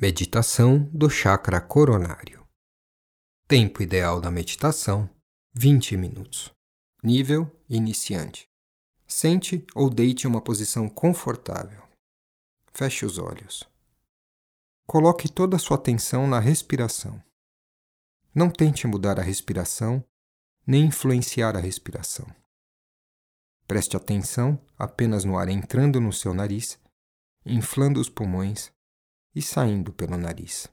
Meditação do chakra coronário. Tempo ideal da meditação: 20 minutos. Nível iniciante. Sente ou deite uma posição confortável. Feche os olhos. Coloque toda a sua atenção na respiração. Não tente mudar a respiração nem influenciar a respiração. Preste atenção apenas no ar entrando no seu nariz, inflando os pulmões e saindo pelo nariz.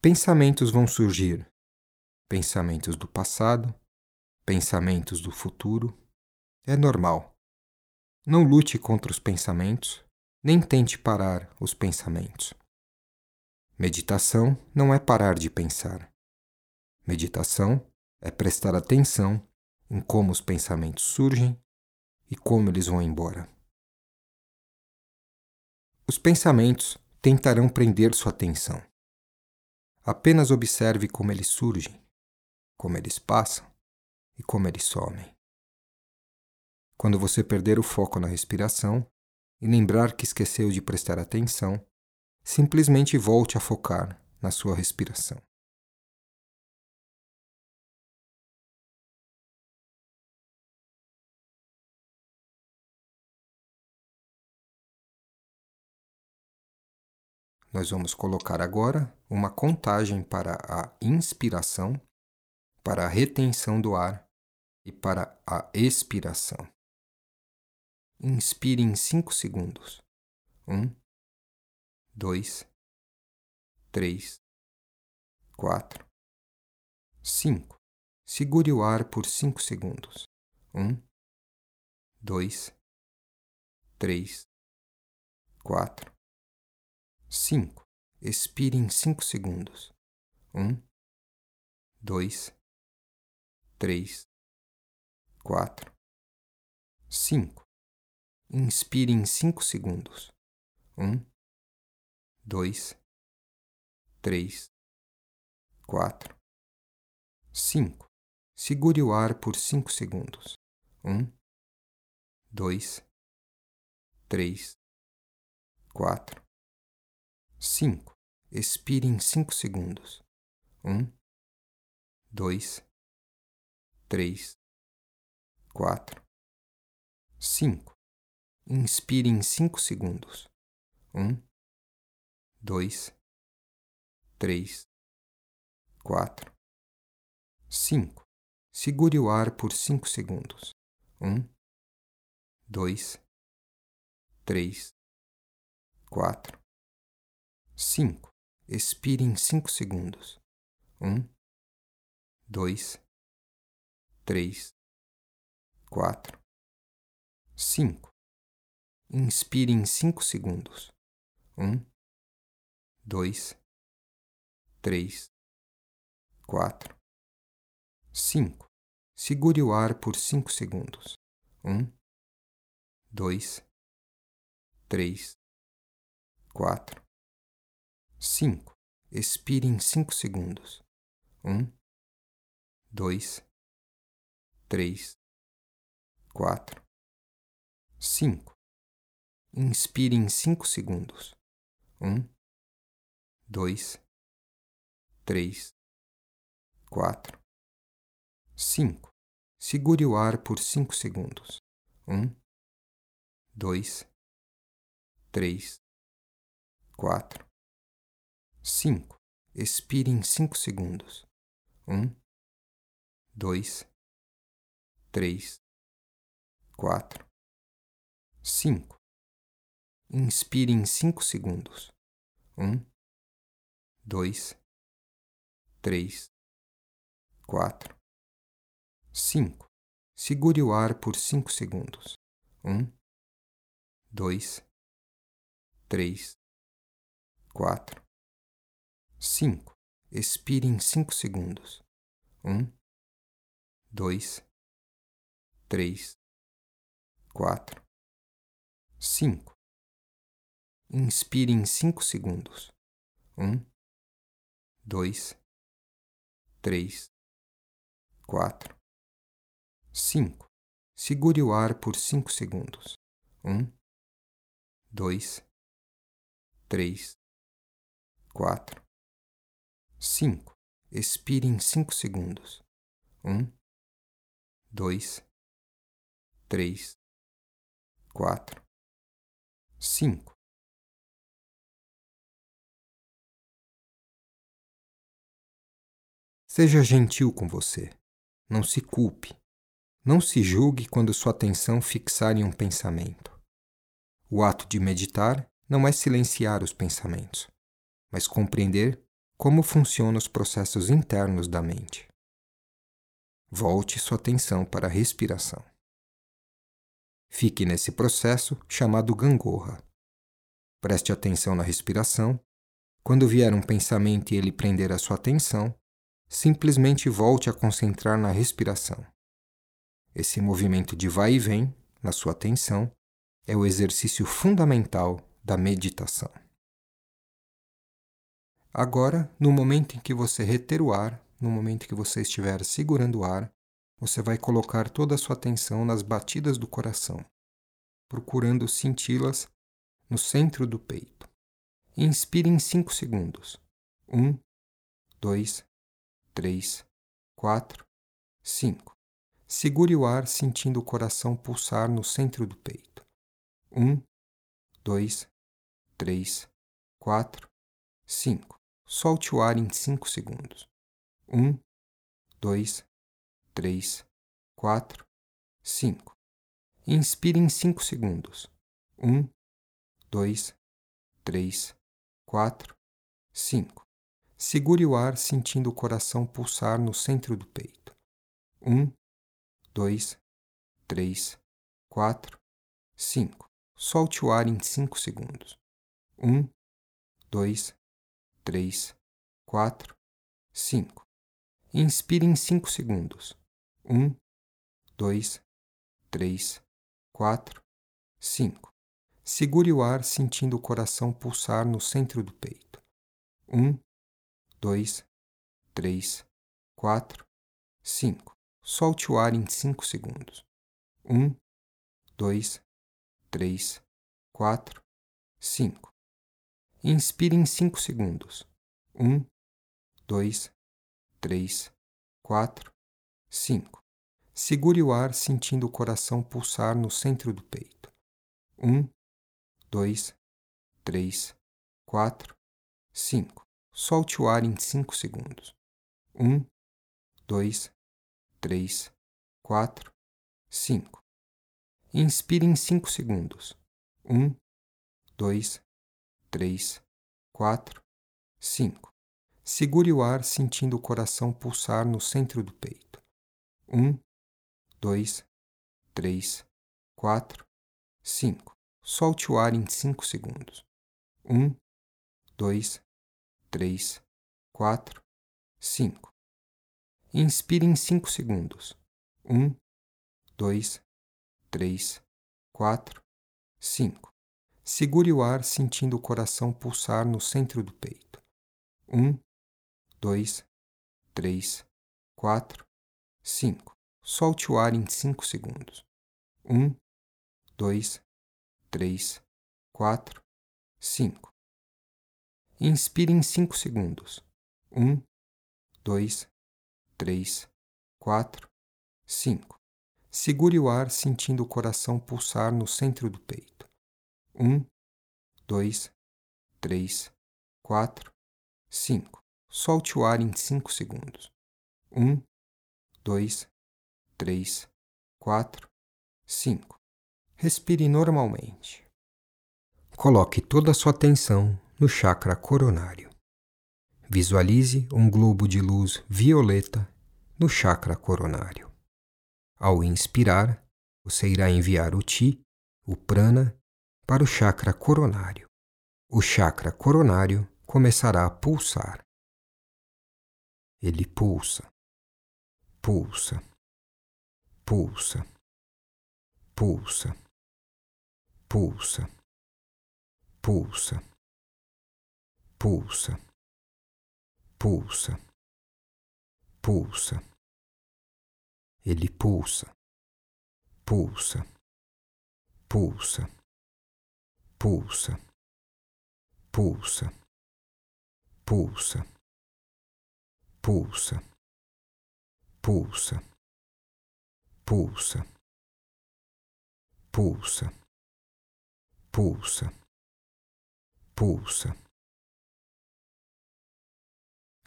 Pensamentos vão surgir. Pensamentos do passado, pensamentos do futuro. É normal. Não lute contra os pensamentos, nem tente parar os pensamentos. Meditação não é parar de pensar. Meditação é prestar atenção em como os pensamentos surgem e como eles vão embora. Os pensamentos tentarão prender sua atenção. Apenas observe como eles surgem, como eles passam e como eles somem. Quando você perder o foco na respiração e lembrar que esqueceu de prestar atenção, simplesmente volte a focar na sua respiração. Nós vamos colocar agora uma contagem para a inspiração, para a retenção do ar e para a expiração. Inspire em 5 segundos. 1, 2, 3, 4, 5. Segure o ar por 5 segundos. 1, 2, 3, 4, 5. Expire em 5 segundos. 1, 2, 3, 4, 5. Inspire em 5 segundos. 1, 2, 3, 4, 5. Segure o ar por 5 segundos. 1, 2, 3, 4, 5. Expire em 5 segundos. 1, 2, 3, 4, 5. Inspire em 5 segundos. 1, 2, 3, 4, 5. Segure o ar por 5 segundos. 1, 2, 3, 4, 5. Expire em 5 segundos. 1, 2, 3, 4, 5. Inspire em 5 segundos. 1, 2, 3, 4, 5. Segure o ar por 5 segundos. 1, 2, 3, 4, 5. Expire em 5 segundos. 1, 2, 3, 4, 5. Inspire em 5 segundos. 1, 2, 3, 4, 5. Segure o ar por 5 segundos. 1, 2, 3, 4, 5. Expire em 5 segundos. 1, 2, 3, 4, 5. Inspire em 5 segundos. 1, 2, 3, 4, 5. Segure o ar por 5 segundos. 1, 2, 3, 4, 5. Expire em 5 segundos. 1, 2, 3, 4, 5. Inspire em 5 segundos. 1, 2, 3, 4, 5. Segure o ar por 5 segundos. 1, 2, três, quatro, cinco. Expire em cinco segundos. Um, dois, três, quatro, cinco. Seja gentil com você. Não se culpe. Não se julgue quando sua atenção fixar em um pensamento. O ato de meditar não é silenciar os pensamentos, mas compreender como funcionam os processos internos da mente. Volte sua atenção para a respiração. Fique nesse processo chamado gangorra. Preste atenção na respiração. Quando vier um pensamento e ele prender a sua atenção, simplesmente volte a concentrar na respiração. Esse movimento de vai e vem, na sua atenção, é o exercício fundamental da meditação. Agora, no momento em que você reter o ar, no momento que você estiver segurando o ar, você vai colocar toda a sua atenção nas batidas do coração, procurando senti-las no centro do peito. Inspire em 5 segundos. 1, 2, 3, 4, 5. Segure o ar sentindo o coração pulsar no centro do peito. 1, 2, 3, 4, 5. Solte o ar em 5 segundos. 1, 2, 3, 4, 5. Inspire em 5 segundos. 1, 2, 3, 4, 5. Segure o ar sentindo o coração pulsar no centro do peito. 1, 2, 3, 4, 5. Solte o ar em 5 segundos. 1, 2, 3, 4, 5. Inspire em 5 segundos. 1, 2, 3, 4, 5. Segure o ar sentindo o coração pulsar no centro do peito. 1, 2, 3, 4, 5. Solte o ar em 5 segundos. 1, 2, 3, 4, 5. Inspire em 5 segundos. 1, 2, 3, 4, 5. Segure o ar sentindo o coração pulsar no centro do peito. 1, 2, 3, 4, 5. Solte o ar em 5 segundos. 1, 2, 3, 4, 5. Inspire em 5 segundos. 1, 2, 3, 4, 5. Segure o ar sentindo o coração pulsar no centro do peito. 1, 2, 3, 4, 5. Solte o ar em 5 segundos. 1, 2, 3, 4, 5. Inspire em 5 segundos. 1, 2, 3, 4, 5. Segure o ar sentindo o coração pulsar no centro do peito. 1, 2, 3, 4, 5. Solte o ar em 5 segundos. 1, 2, 3, 4, 5. Inspire em 5 segundos. 1, 2, 3, 4, 5. Segure o ar sentindo o coração pulsar no centro do peito. 1, 2, 3, 4, 5. Solte o ar em 5 segundos. 1, 2, 3, 4, 5. Respire normalmente. Coloque toda a sua atenção no chakra coronário. Visualize um globo de luz violeta no chakra coronário. Ao inspirar, você irá enviar o Ti, o prana, para o chakra coronário. O chakra coronário começará a pulsar. Ele pulsa, pulsa, pulsa, pulsa, pulsa, pulsa. Pulsa, pulsa, pulsa. Ele pulsa, pulsa, pulsa, pulsa, pulsa, pulsa, pulsa, pulsa, pulsa, pulsa, pulsa, pulsa.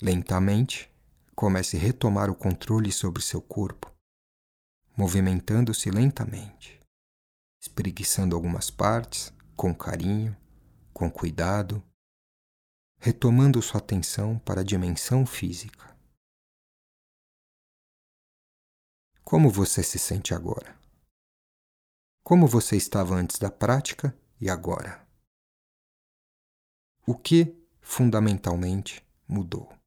Lentamente, comece a retomar o controle sobre seu corpo, movimentando-se lentamente, espreguiçando algumas partes com carinho, com cuidado, retomando sua atenção para a dimensão física. Como você se sente agora? Como você estava antes da prática e agora? O que, fundamentalmente, mudou?